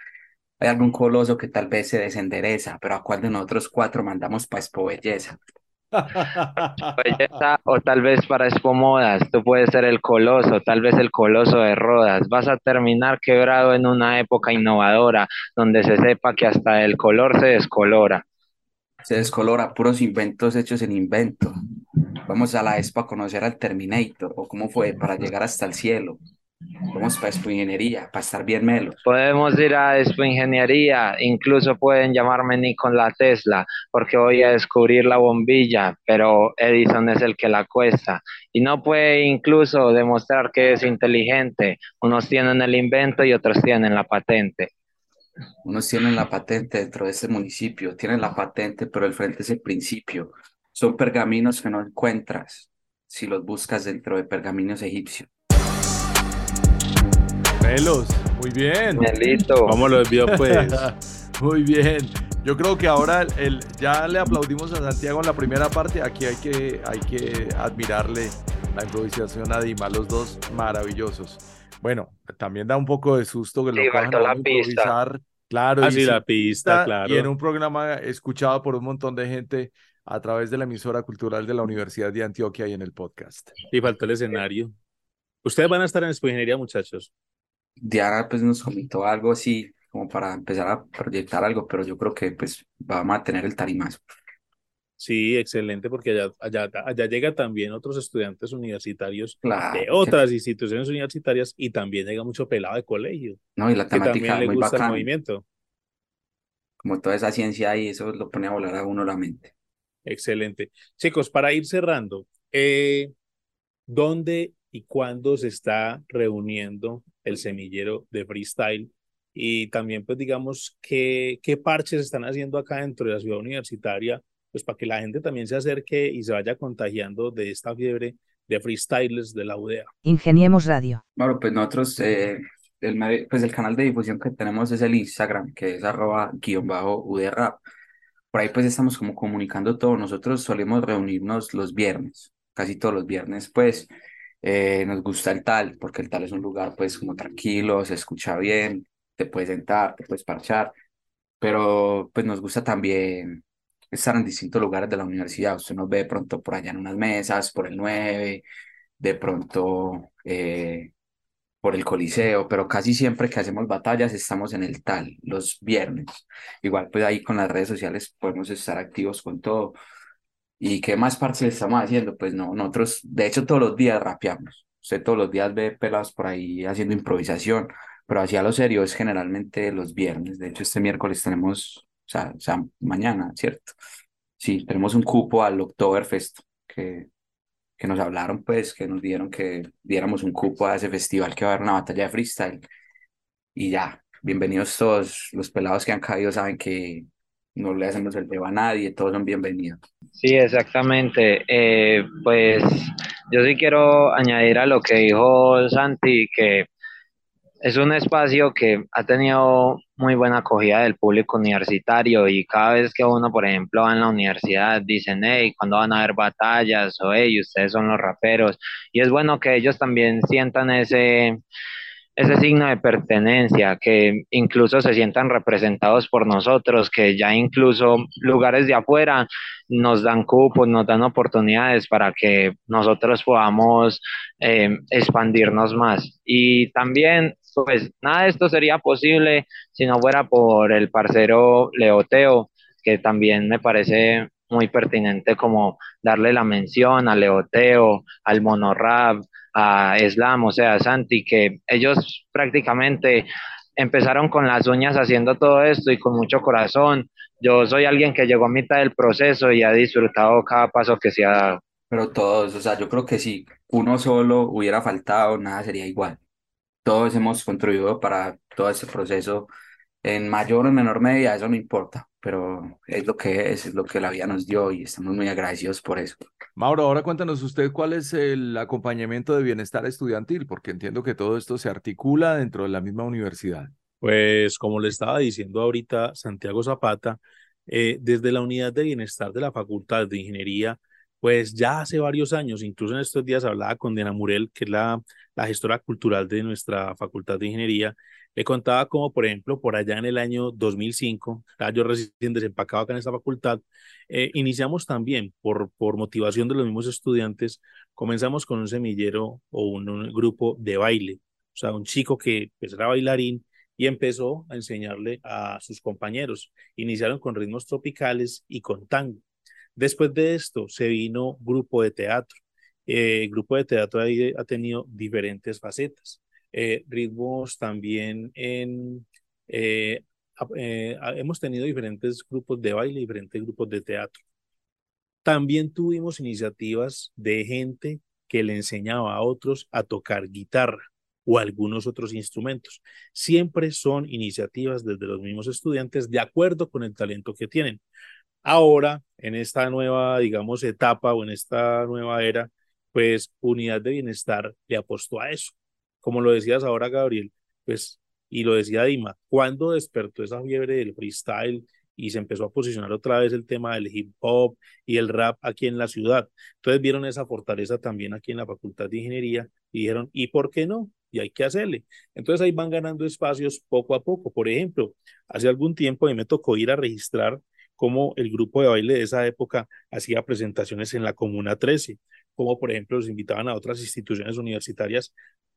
Hay algún coloso que tal vez se desendereza, pero ¿a cuál de nosotros cuatro mandamos para Expo Belleza? Belleza o tal vez para Expo Modas, tú puedes ser el coloso, tal vez el coloso de Rodas. Vas a terminar quebrado en una época innovadora, donde se sepa que hasta el color se descolora. Se descolora, puros inventos hechos en invento. Vamos a la Expo a conocer al Terminator, o cómo fue para llegar hasta el cielo. Vamos para Expo Ingeniería, para estar bien melos. Podemos ir a Expo Ingeniería, incluso pueden llamarme Nikola Tesla, porque voy a descubrir la bombilla, pero Edison es el que la cuesta. Y no puede incluso demostrar que es inteligente. Unos tienen el invento y otros tienen la patente. Unos tienen la patente dentro de ese municipio, tienen la patente, pero el frente es el principio. Son pergaminos que no encuentras si los buscas dentro de pergaminos egipcios. Pelos, muy bien. Melito. ¿Cómo lo envió, pues? Muy bien. Yo creo que ahora el, ya le aplaudimos a Santiago en la primera parte. Aquí hay que, hay que admirarle la improvisación a Dima, los dos maravillosos. Bueno, también da un poco de susto que lo Sí, cojan faltó a la improvisar. Claro, Así y la pista, claro. Y en un programa escuchado por un montón de gente a través de la emisora cultural de la Universidad de Antioquia y en el podcast. Y faltó el escenario. Ustedes van a estar en Expo Ingeniería, muchachos. Diana pues nos comentó algo así como para empezar a proyectar algo, pero yo creo que pues vamos a tener el tarimazo. Sí, excelente, porque allá, allá, allá llega también otros estudiantes universitarios Claro, de que- otras instituciones universitarias y también llega mucho pelado de colegio, No, y la que también temática le muy gusta el movimiento. Como toda esa ciencia ahí, eso lo pone a volar a uno la mente. Excelente. Chicos, para ir cerrando, eh, ¿dónde y cuándo se está reuniendo el semillero de freestyle? Y también, pues, digamos, ¿qué, qué parches están haciendo acá dentro de la ciudad universitaria? Pues para que la gente también se acerque y se vaya contagiando de esta fiebre de freestylers de la UDA. Ingeniemos Radio. Bueno, pues nosotros, eh, el, pues el canal de difusión que tenemos es el Instagram, que es arroba guion bajo UDRAP. Por ahí pues estamos como comunicando todo. Nosotros solemos reunirnos los viernes, casi todos los viernes, pues eh, nos gusta el tal, porque el tal es un lugar pues como tranquilo, se escucha bien, te puedes sentar, te puedes parchar, pero pues nos gusta también estar en distintos lugares de la universidad. Usted nos ve de pronto por allá en unas mesas, por el 9, de pronto eh, por el Coliseo, pero casi siempre que hacemos batallas estamos en el tal, los viernes. Igual pues ahí con las redes sociales podemos estar activos con todo. ¿Y qué más partes estamos haciendo? Pues no, nosotros de hecho todos los días rapeamos. Usted todos los días ve pelados por ahí haciendo improvisación, pero hacia lo serio es generalmente los viernes. De hecho este miércoles tenemos, o sea, o sea, mañana, ¿cierto? Sí, tenemos un cupo al Oktoberfest que que nos hablaron, pues, que nos dieron que diéramos un cupo a ese festival que va a haber una batalla de freestyle. Y ya, bienvenidos todos. Los pelados que han caído saben que no le hacemos el dedo a nadie, todos son bienvenidos. Sí, exactamente. Eh, pues yo sí quiero añadir a lo que dijo Santi, que es un espacio que ha tenido muy buena acogida del público universitario y cada vez que uno, por ejemplo, va en la universidad, dicen, hey, ¿cuándo van a haber batallas? O hey, ustedes son los raperos. Y es bueno que ellos también sientan ese, ese signo de pertenencia, que incluso se sientan representados por nosotros, que ya incluso lugares de afuera nos dan cupos, nos dan oportunidades para que nosotros podamos eh, expandirnos más. Y también, pues nada de esto sería posible si no fuera por el parcero Leoteo, que también me parece muy pertinente como darle la mención al Leoteo, al Monorrap, a Islam, o sea, Santi, que ellos prácticamente empezaron con las uñas haciendo todo esto y con mucho corazón. Yo soy alguien que llegó a mitad del proceso y ha disfrutado cada paso que se ha dado. Pero todos, o sea, yo creo que si uno solo hubiera faltado, nada sería igual. Todos hemos contribuido para todo ese proceso en mayor o menor medida, eso no importa, pero es lo que es, es lo que la vida nos dio y estamos muy agradecidos por eso. Mauro, ahora cuéntanos usted cuál es el acompañamiento de bienestar estudiantil, porque entiendo que todo esto se articula dentro de la misma universidad. Pues como le estaba diciendo ahorita Santiago Zapata, eh, desde la unidad de bienestar de la Facultad de Ingeniería, pues ya hace varios años, incluso en estos días hablaba con Diana Murel, que es la, la gestora cultural de nuestra Facultad de Ingeniería, le contaba como, por ejemplo, por allá en el año 2005, yo recién desempacado acá en esta facultad, eh, iniciamos también, por, por motivación de los mismos estudiantes, comenzamos con un semillero o un, grupo de baile, o sea, un chico que pues, era bailarín y empezó a enseñarle a sus compañeros. Iniciaron con ritmos tropicales y con tango. Después de esto se vino grupo de teatro. Eh, grupo de teatro ahí ha tenido diferentes facetas. Eh, ritmos también en... Eh, eh, hemos tenido diferentes grupos de baile, diferentes grupos de teatro. También tuvimos iniciativas de gente que le enseñaba a otros a tocar guitarra o algunos otros instrumentos. Siempre son iniciativas desde los mismos estudiantes de acuerdo con el talento que tienen. Ahora, en esta nueva, digamos, etapa o en esta nueva era, pues Unidad de Bienestar le apostó a eso. Como lo decías ahora, Gabriel, pues, y lo decía Dima, cuando despertó esa fiebre del freestyle y se empezó a posicionar otra vez el tema del hip hop y el rap aquí en la ciudad. Entonces vieron esa fortaleza también aquí en la Facultad de Ingeniería y dijeron, ¿y por qué no? Y hay que hacerle. Entonces ahí van ganando espacios poco a poco. Por ejemplo, hace algún tiempo a mí me tocó ir a registrar cómo el grupo de baile de esa época hacía presentaciones en la Comuna 13, como por ejemplo los invitaban a otras instituciones universitarias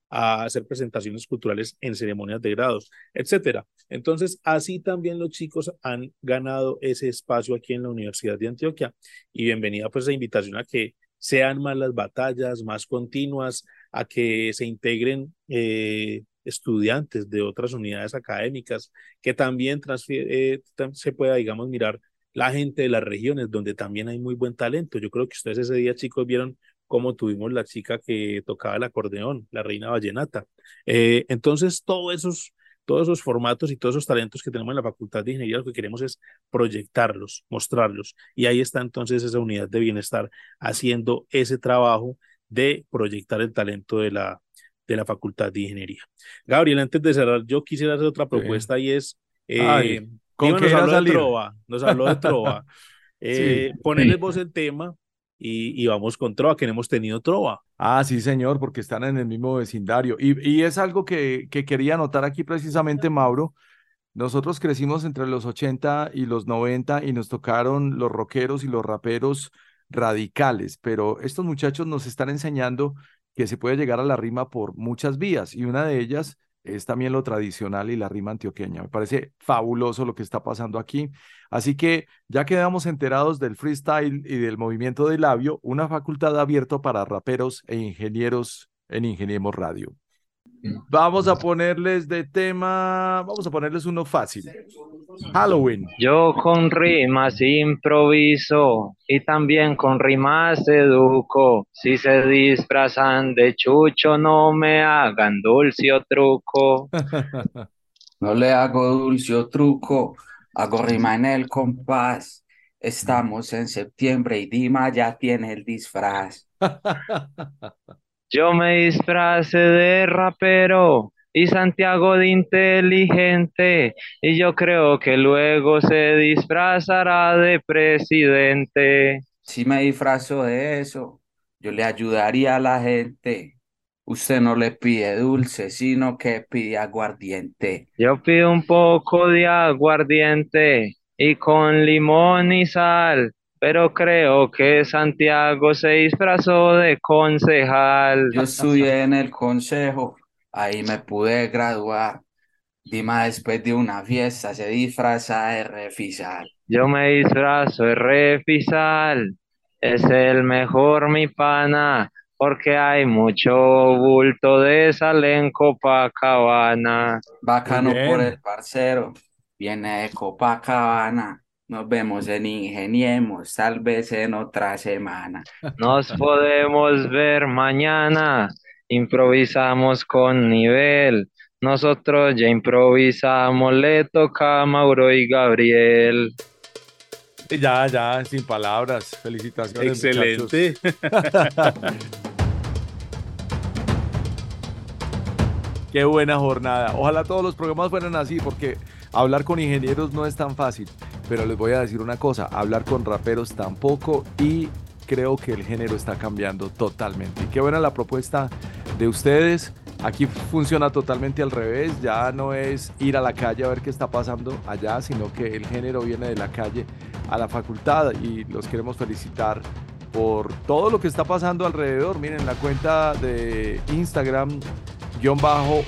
a hacer presentaciones culturales en ceremonias de grados, etcétera. Entonces, así también los chicos han ganado ese espacio aquí en la Universidad de Antioquia y bienvenida pues la invitación a que sean más las batallas, más continuas, a que se integren eh, estudiantes de otras unidades académicas, que también eh, se pueda, digamos, mirar la gente de las regiones donde también hay muy buen talento. Yo creo que ustedes ese día, chicos, vieron cómo tuvimos la chica que tocaba el acordeón, la reina vallenata. Eh, entonces, todos esos, todos esos formatos y todos esos talentos que tenemos en la Facultad de Ingeniería, lo que queremos es proyectarlos, mostrarlos. Y ahí está entonces esa unidad de bienestar haciendo ese trabajo de proyectar el talento de la, de la Facultad de Ingeniería. Gabriel, antes de cerrar, yo quisiera hacer otra propuesta y es... Eh, ¿con nos, habló de trova, nos habló de Trova. Eh, Ponerles vos el tema y, y, vamos con Trova, que no hemos tenido Trova. Ah, sí, señor, porque están en el mismo vecindario. Y, y es algo que, que quería anotar aquí precisamente, Mauro. Nosotros crecimos entre los 80 y los 90 y nos tocaron los rockeros y los raperos radicales, pero estos muchachos nos están enseñando que se puede llegar a la rima por muchas vías y una de ellas es también lo tradicional y la rima antioqueña. Me parece fabuloso lo que está pasando aquí. Así que ya quedamos enterados del freestyle y del movimiento de labio, una facultad abierta para raperos e ingenieros en Ingeniemos Radio. Vamos a ponerles de tema, vamos a ponerles uno fácil. Halloween. Yo con rimas improviso y también con rimas educo. Si se disfrazan de chucho, no me hagan dulce o truco. no le hago dulce o truco, hago rima en el compás. Estamos en septiembre y Dima ya tiene el disfraz. Yo me disfrace de rapero y Santiago de inteligente, y yo creo que luego se disfrazará de presidente. Si me disfrazo de eso, yo le ayudaría a la gente. Usted no le pide dulce, sino que pide aguardiente. Yo pido un poco de aguardiente y con limón y sal pero creo que Santiago se disfrazó de concejal. Yo estudié en el consejo, ahí me pude graduar. Dima después de una fiesta se disfraza de refisal. Yo me disfrazo de refisal, es el mejor mi pana, porque hay mucho bulto de sal en Copacabana. Bacano bien. por el parcero, viene de Copacabana. Nos vemos en Ingeniemos, tal vez en otra semana. Nos podemos ver mañana, improvisamos con nivel. Nosotros ya improvisamos, le toca a Mauro y Gabriel. Ya, ya, sin palabras. Felicitaciones. Excelente. Qué buena jornada. Ojalá todos los programas fueran así, porque hablar con ingenieros no es tan fácil. Pero les voy a decir una cosa, hablar con raperos tampoco y creo que el género está cambiando totalmente. Y qué buena la propuesta de ustedes. Aquí funciona totalmente al revés, ya no es ir a la calle a ver qué está pasando allá, sino que el género viene de la calle a la facultad y los queremos felicitar por todo lo que está pasando alrededor. Miren, la cuenta de Instagram, guion bajo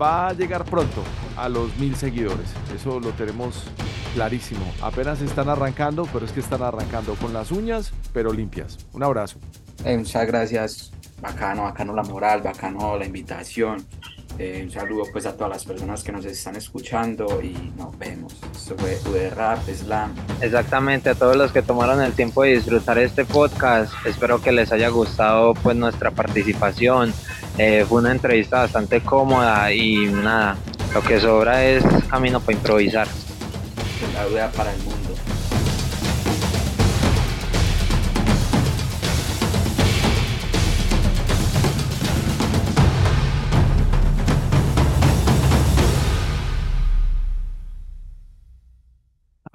va a llegar pronto a los mil seguidores. Eso lo tenemos clarísimo. Apenas están arrancando, pero es que están arrancando con las uñas, pero limpias. Un abrazo. Eh, muchas gracias, bacano, bacano la moral, bacano la invitación. Eh, un saludo pues a todas las personas que nos están escuchando y nos vemos. Esto fue UD Rap, Slam. Exactamente, a todos los que tomaron el tiempo de disfrutar este podcast, espero que les haya gustado pues nuestra participación. Eh, fue una entrevista bastante cómoda y nada, lo que sobra es camino para improvisar. La duda para el mundo.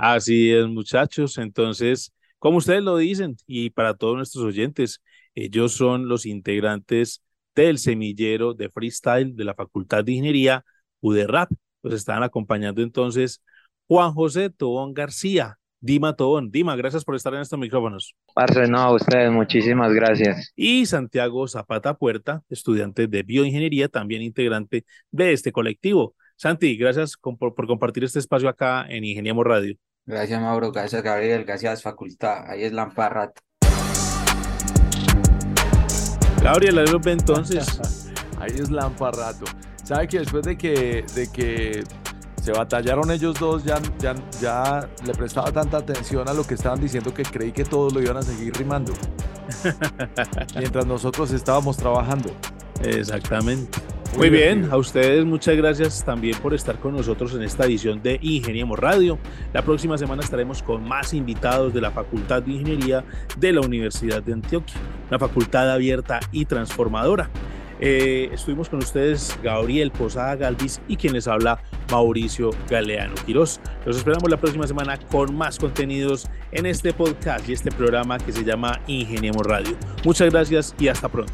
Así es, muchachos. Entonces, como ustedes lo dicen, y para todos nuestros oyentes, ellos son los integrantes del semillero de freestyle de la Facultad de Ingeniería UDERAP. Los están acompañando entonces Juan José Tobón García, Dima Tobón. Dima, gracias por estar en estos micrófonos. Parce, no, a ustedes, muchísimas gracias. Y Santiago Zapata Puerta, estudiante de bioingeniería, también integrante de este colectivo. Santi, gracias por, por compartir este espacio acá en Ingeniemos Radio. Gracias Mauro, gracias Gabriel, gracias facultad. Ahí es Lamparrat. Gabriel, ahí los ve entonces. Ahí es Lamparrato. ¿Sabe que después de que, de que se batallaron ellos dos, ya, ya, ya le prestaba tanta atención a lo que estaban diciendo que creí que todos lo iban a seguir rimando? Mientras nosotros estábamos trabajando. Exactamente. Muy bien, a ustedes muchas gracias también por estar con nosotros en esta edición de Ingeniemos Radio. La próxima semana estaremos con más invitados de la Facultad de Ingeniería de la Universidad de Antioquia, una facultad abierta y transformadora. Eh, estuvimos con ustedes Gabriel Posada Galvis y quien les habla Mauricio Galeano Quirós. Los esperamos la próxima semana con más contenidos en este podcast y este programa que se llama Ingeniemos Radio. Muchas gracias y hasta pronto.